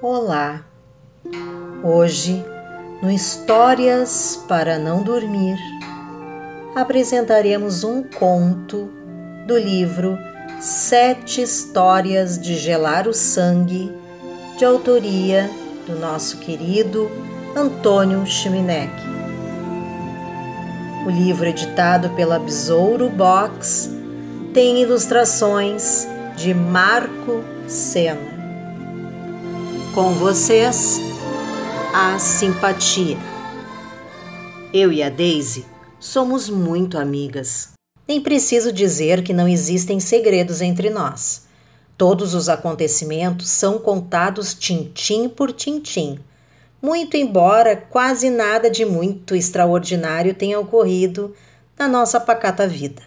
Olá! Hoje, no Histórias para Não Dormir, apresentaremos um conto do livro Sete Histórias de Gelar o Sangue, de autoria do nosso querido Antônio Chiminek. O livro, editado pela Besouro Box, tem ilustrações de Marco Sena. Com vocês, a simpatia. Eu e a Daisy somos muito amigas. Nem preciso dizer que não existem segredos entre nós. Todos os acontecimentos são contados tintim por tintim. Muito embora quase nada de muito extraordinário tenha ocorrido na nossa pacata vida.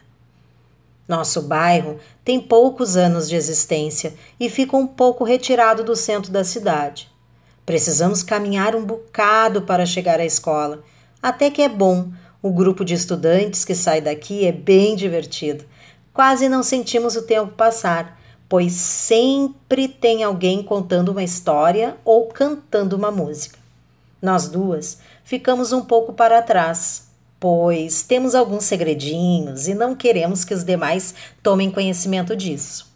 Nosso bairro tem poucos anos de existência e fica um pouco retirado do centro da cidade. Precisamos caminhar um bocado para chegar à escola. Até que é bom, o grupo de estudantes que sai daqui é bem divertido. Quase não sentimos o tempo passar, pois sempre tem alguém contando uma história ou cantando uma música. Nós duas ficamos um pouco para trás, pois temos alguns segredinhos e não queremos que os demais tomem conhecimento disso.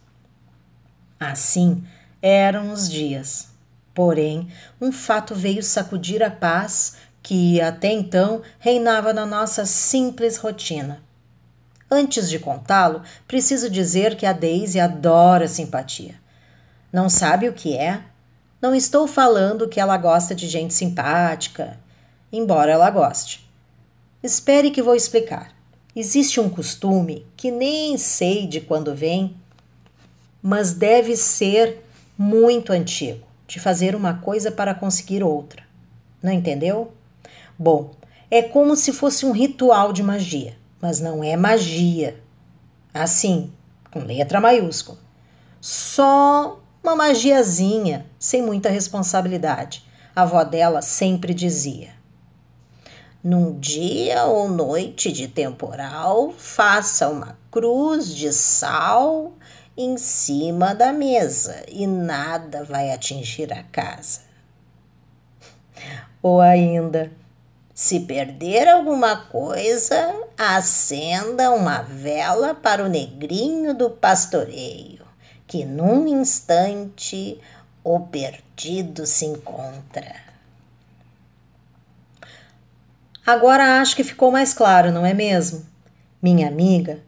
Assim eram os dias. Porém, um fato veio sacudir a paz que até então reinava na nossa simples rotina. Antes de contá-lo, preciso dizer que a Daisy adora simpatia. Não sabe o que é? Não estou falando que ela gosta de gente simpática, embora ela goste. Espere que vou explicar. Existe um costume que nem sei de quando vem, mas deve ser muito antigo, de fazer uma coisa para conseguir outra. Não entendeu? Bom, é como se fosse um ritual de magia, mas não é magia. Assim, com letra maiúscula. Só uma magiazinha, sem muita responsabilidade. A avó dela sempre dizia. Num dia ou noite de temporal, faça uma cruz de sal em cima da mesa e nada vai atingir a casa. Ou ainda, se perder alguma coisa, acenda uma vela para o negrinho do pastoreio, que num instante o perdido se encontra. Agora acho que ficou mais claro, não é mesmo? Minha amiga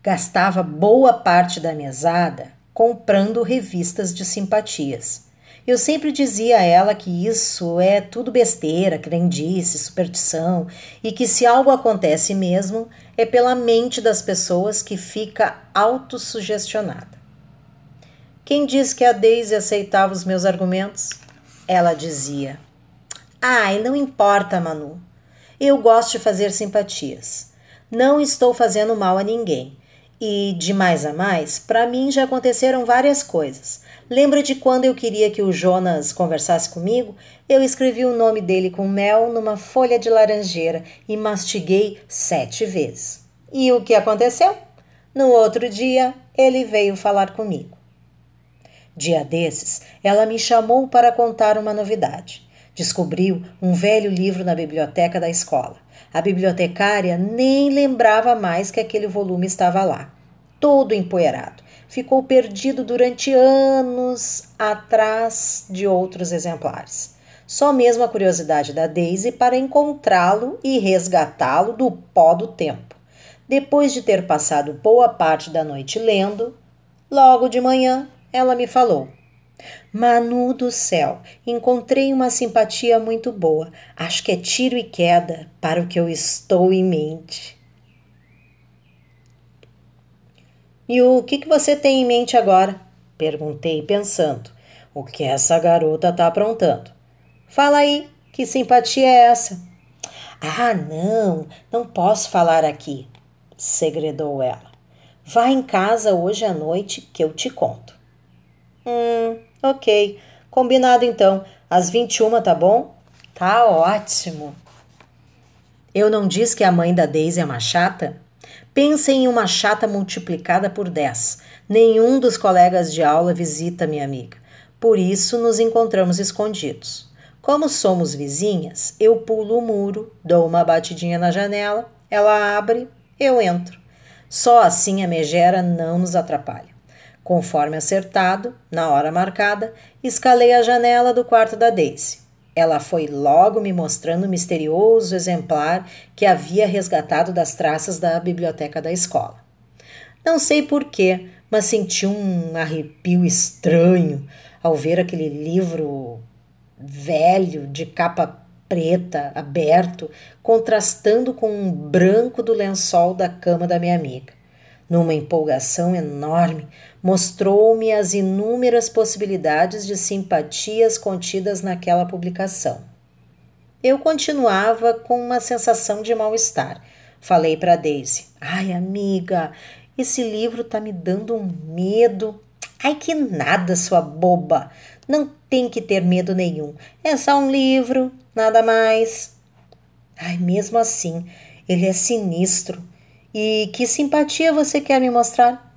gastava boa parte da mesada comprando revistas de simpatias. Eu sempre dizia a ela que isso é tudo besteira, crendice, superstição e que se algo acontece mesmo é pela mente das pessoas que fica autossugestionada. Quem disse que a Daisy aceitava os meus argumentos? Ela dizia: Ai, não importa, Manu. Eu gosto de fazer simpatias. Não estou fazendo mal a ninguém. E de mais a mais, para mim já aconteceram várias coisas. Lembra de quando eu queria que o Jonas conversasse comigo? Eu escrevi o nome dele com mel numa folha de laranjeira e mastiguei sete vezes. E o que aconteceu? No outro dia, ele veio falar comigo. Dia desses, ela me chamou para contar uma novidade. Descobriu um velho livro na biblioteca da escola. A bibliotecária nem lembrava mais que aquele volume estava lá, todo empoeirado. Ficou perdido durante anos atrás de outros exemplares. Só mesmo a curiosidade da Daisy para encontrá-lo e resgatá-lo do pó do tempo. Depois de ter passado boa parte da noite lendo, logo de manhã ela me falou: Manu do céu, encontrei uma simpatia muito boa. Acho que é tiro e queda para o que eu estou em mente. E o que, que você tem em mente agora? Perguntei, pensando. O que essa garota está aprontando? Fala aí, que simpatia é essa? Ah, não, não posso falar aqui, segredou ela. Vá em casa hoje à noite que eu te conto. Hum, Ok, combinado então. Às 21, tá bom? Tá ótimo. Eu não disse que a mãe da Daisy é uma chata? Pense em uma chata multiplicada por 10. Nenhum dos colegas de aula visita minha amiga. Por isso nos encontramos escondidos. Como somos vizinhas, eu pulo o muro, dou uma batidinha na janela, ela abre, eu entro. Só assim a megera não nos atrapalha. Conforme acertado, na hora marcada, escalei a janela do quarto da Daisy. Ela foi logo me mostrando o misterioso exemplar que havia resgatado das traças da biblioteca da escola. Não sei porquê, mas senti um arrepio estranho ao ver aquele livro velho de capa preta aberto contrastando com o branco do lençol da cama da minha amiga. Numa empolgação enorme, mostrou-me as inúmeras possibilidades de simpatias contidas naquela publicação. Eu continuava com uma sensação de mal-estar. Falei para Daisy: "Ai, amiga, esse livro tá me dando um medo. Ai, que nada, sua boba. Não tem que ter medo nenhum. É só um livro, nada mais." Ai, mesmo assim, ele é sinistro. E que simpatia você quer me mostrar?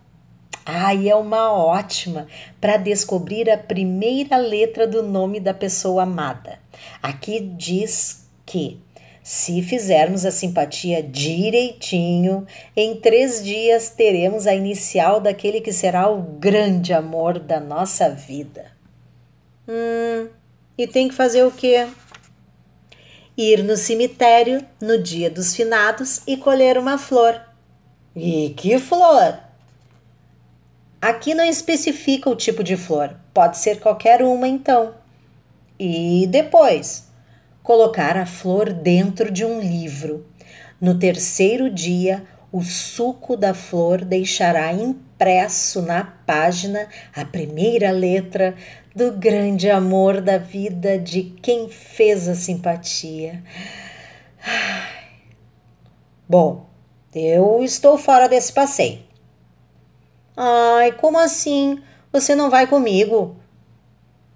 Ai, é uma ótima para descobrir a primeira letra do nome da pessoa amada. Aqui diz que se fizermos a simpatia direitinho, em três dias teremos a inicial daquele que será o grande amor da nossa vida. Hum, e tem que fazer o quê? Ir no cemitério no dia dos finados e colher uma flor. E que flor? Aqui não especifica o tipo de flor, pode ser qualquer uma então. E depois, colocar a flor dentro de um livro. No terceiro dia, o suco da flor deixará impresso na página a primeira letra do grande amor da vida de quem fez a simpatia. Bom, eu estou fora desse passeio. Ai, como assim? Você não vai comigo?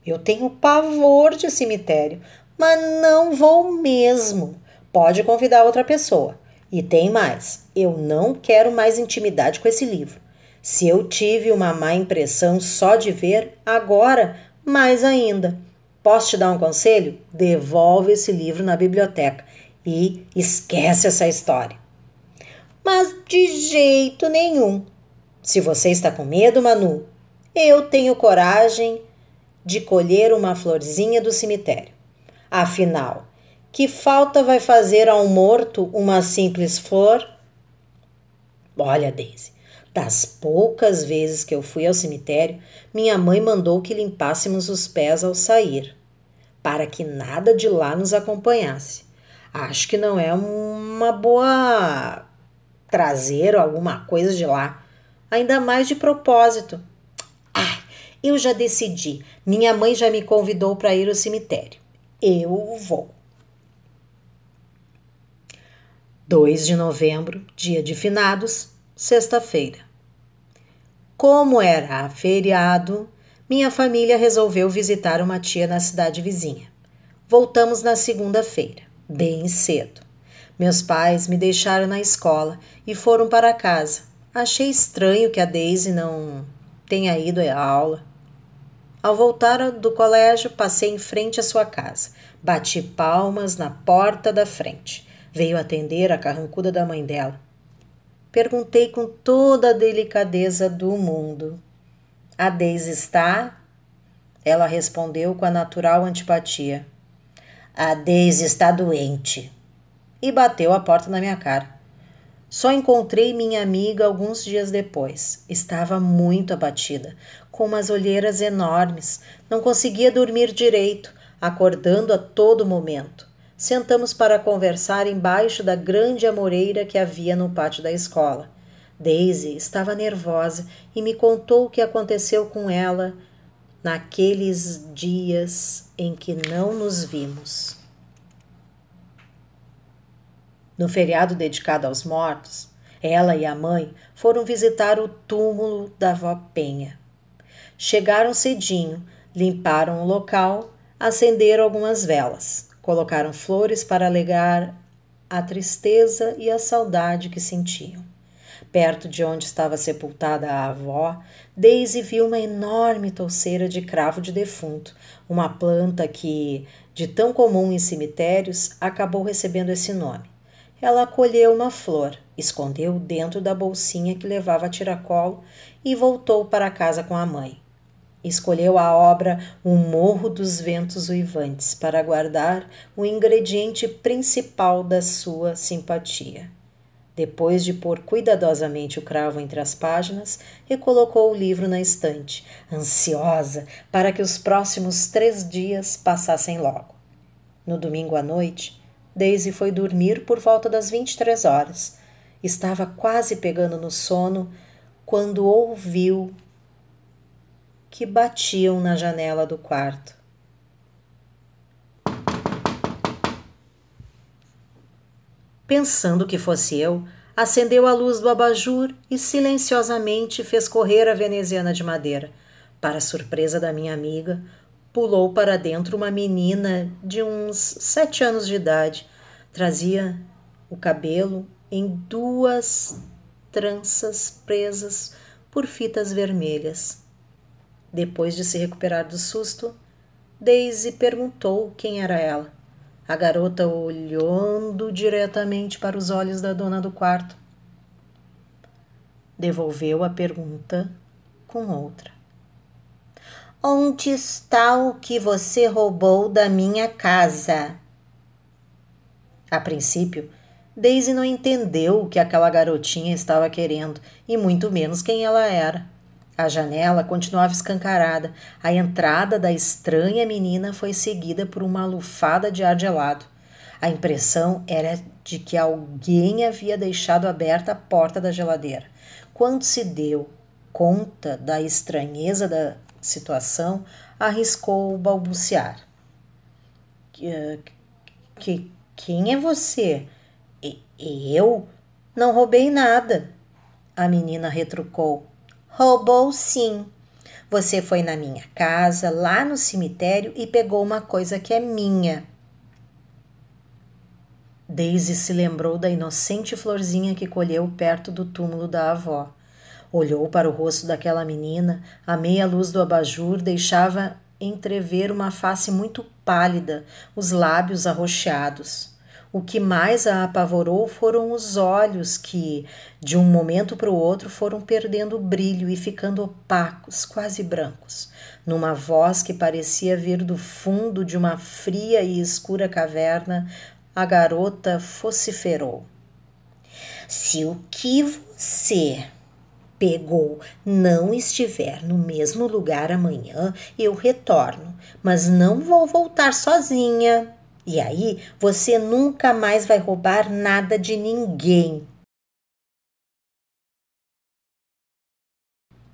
Eu tenho pavor de cemitério, mas não vou mesmo. Pode convidar outra pessoa. E tem mais: eu não quero mais intimidade com esse livro. Se eu tive uma má impressão só de ver, agora, mais ainda. Posso te dar um conselho? Devolve esse livro na biblioteca e esquece essa história. Mas de jeito nenhum. Se você está com medo, Manu, eu tenho coragem de colher uma florzinha do cemitério. Afinal, que falta vai fazer a um morto uma simples flor? Olha, Daisy, das poucas vezes que eu fui ao cemitério, minha mãe mandou que limpássemos os pés ao sair, para que nada de lá nos acompanhasse. Acho que não é uma boa trazer alguma coisa de lá ainda mais de propósito. Ah, eu já decidi. Minha mãe já me convidou para ir ao cemitério. Eu vou. 2 de novembro, dia de finados, sexta-feira. Como era feriado, minha família resolveu visitar uma tia na cidade vizinha. Voltamos na segunda-feira, bem cedo. Meus pais me deixaram na escola e foram para casa, Achei estranho que a Daisy não tenha ido à aula. Ao voltar do colégio, passei em frente à sua casa. Bati palmas na porta da frente. Veio atender a carrancuda da mãe dela. Perguntei com toda a delicadeza do mundo: A Daisy está? Ela respondeu com a natural antipatia: A Daisy está doente. E bateu a porta na minha cara. Só encontrei minha amiga alguns dias depois. Estava muito abatida, com umas olheiras enormes. Não conseguia dormir direito, acordando a todo momento. Sentamos para conversar embaixo da grande amoreira que havia no pátio da escola. Daisy estava nervosa e me contou o que aconteceu com ela naqueles dias em que não nos vimos. No feriado dedicado aos mortos, ela e a mãe foram visitar o túmulo da avó Penha. Chegaram cedinho, limparam o local, acenderam algumas velas, colocaram flores para alegar a tristeza e a saudade que sentiam. Perto de onde estava sepultada a avó, Daisy viu uma enorme touceira de cravo de defunto, uma planta que, de tão comum em cemitérios, acabou recebendo esse nome. Ela colheu uma flor, escondeu dentro da bolsinha que levava a tiracolo e voltou para casa com a mãe. Escolheu a obra O Morro dos Ventos Uivantes para guardar o ingrediente principal da sua simpatia. Depois de pôr cuidadosamente o cravo entre as páginas, recolocou o livro na estante, ansiosa para que os próximos três dias passassem logo. No domingo à noite, Daisy foi dormir por volta das 23 horas. Estava quase pegando no sono quando ouviu que batiam na janela do quarto. Pensando que fosse eu, acendeu a luz do abajur e silenciosamente fez correr a veneziana de madeira. Para surpresa da minha amiga, pulou para dentro uma menina de uns sete anos de idade. Trazia o cabelo em duas tranças presas por fitas vermelhas. Depois de se recuperar do susto, Daisy perguntou quem era ela. A garota olhando diretamente para os olhos da dona do quarto. Devolveu a pergunta com outra. Onde está o que você roubou da minha casa? A princípio, Daisy não entendeu o que aquela garotinha estava querendo e muito menos quem ela era. A janela continuava escancarada. A entrada da estranha menina foi seguida por uma lufada de ar gelado. A impressão era de que alguém havia deixado aberta a porta da geladeira. Quando se deu conta da estranheza da situação, arriscou balbuciar. Que, que, quem é você? Eu? Não roubei nada. A menina retrucou. Roubou sim. Você foi na minha casa, lá no cemitério, e pegou uma coisa que é minha. Daisy se lembrou da inocente florzinha que colheu perto do túmulo da avó. Olhou para o rosto daquela menina, a meia luz do abajur deixava entrever uma face muito pálida, os lábios arroxeados. O que mais a apavorou foram os olhos que, de um momento para o outro, foram perdendo o brilho e ficando opacos, quase brancos. Numa voz que parecia vir do fundo de uma fria e escura caverna, a garota vociferou: Se o que você pegou não estiver no mesmo lugar amanhã, eu retorno, mas não vou voltar sozinha. E aí você nunca mais vai roubar nada de ninguém.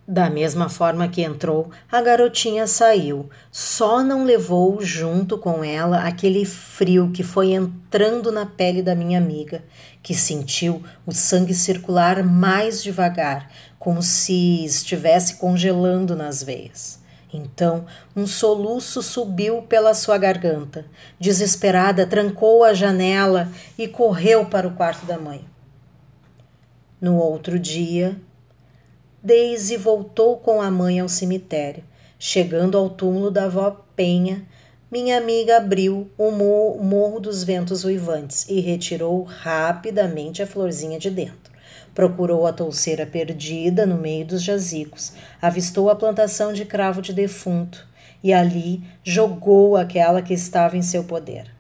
Da mesma forma que entrou, a garotinha saiu. Só não levou junto com ela aquele frio que foi entrando na pele da minha amiga, que sentiu o sangue circular mais devagar, como se estivesse congelando nas veias. Então, um soluço subiu pela sua garganta. Desesperada, trancou a janela e correu para o quarto da mãe. No outro dia, Daisy voltou com a mãe ao cemitério. Chegando ao túmulo da avó Penha, minha amiga abriu o morro dos ventos uivantes e retirou rapidamente a florzinha de dentro. Procurou a touceira perdida no meio dos jazigos, avistou a plantação de cravo de defunto e ali jogou aquela que estava em seu poder.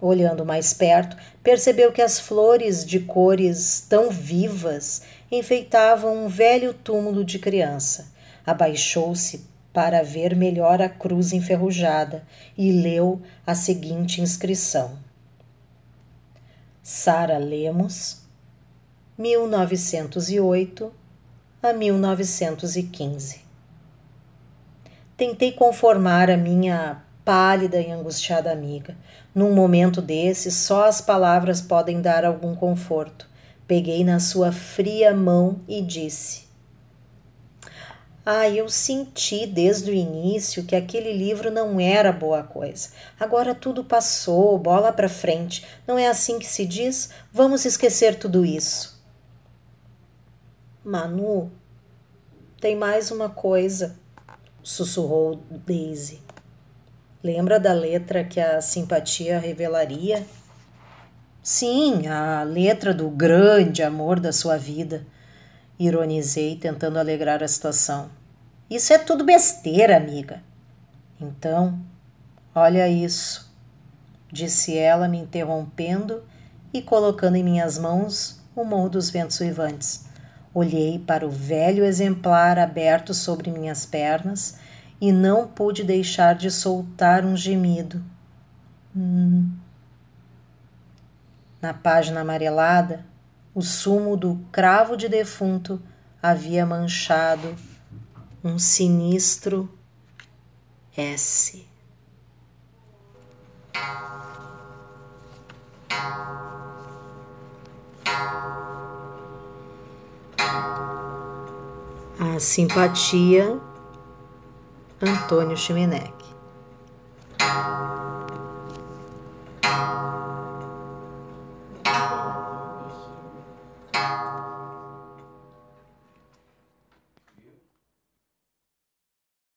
Olhando mais perto, percebeu que as flores de cores tão vivas enfeitavam um velho túmulo de criança. Abaixou-se para ver melhor a cruz enferrujada e leu a seguinte inscrição: Sara Lemos, 1908 a 1915. Tentei conformar a minha pálida e angustiada amiga. Num momento desse, só as palavras podem dar algum conforto. Peguei na sua fria mão e disse: ah, eu senti desde o início que aquele livro não era boa coisa. Agora tudo passou, bola para frente. Não é assim que se diz? Vamos esquecer tudo isso. Manu, tem mais uma coisa, sussurrou Daisy. Lembra da letra que a simpatia revelaria? Sim, a letra do grande amor da sua vida. Ironizei, tentando alegrar a situação. Isso é tudo besteira, amiga. Então, olha isso, disse ela, me interrompendo e colocando em minhas mãos o morro dos ventos uivantes. Olhei para o velho exemplar aberto sobre minhas pernas e não pude deixar de soltar um gemido. Hum. Na página amarelada, o sumo do cravo de defunto havia manchado um sinistro S. A simpatia Antônio Chimenec.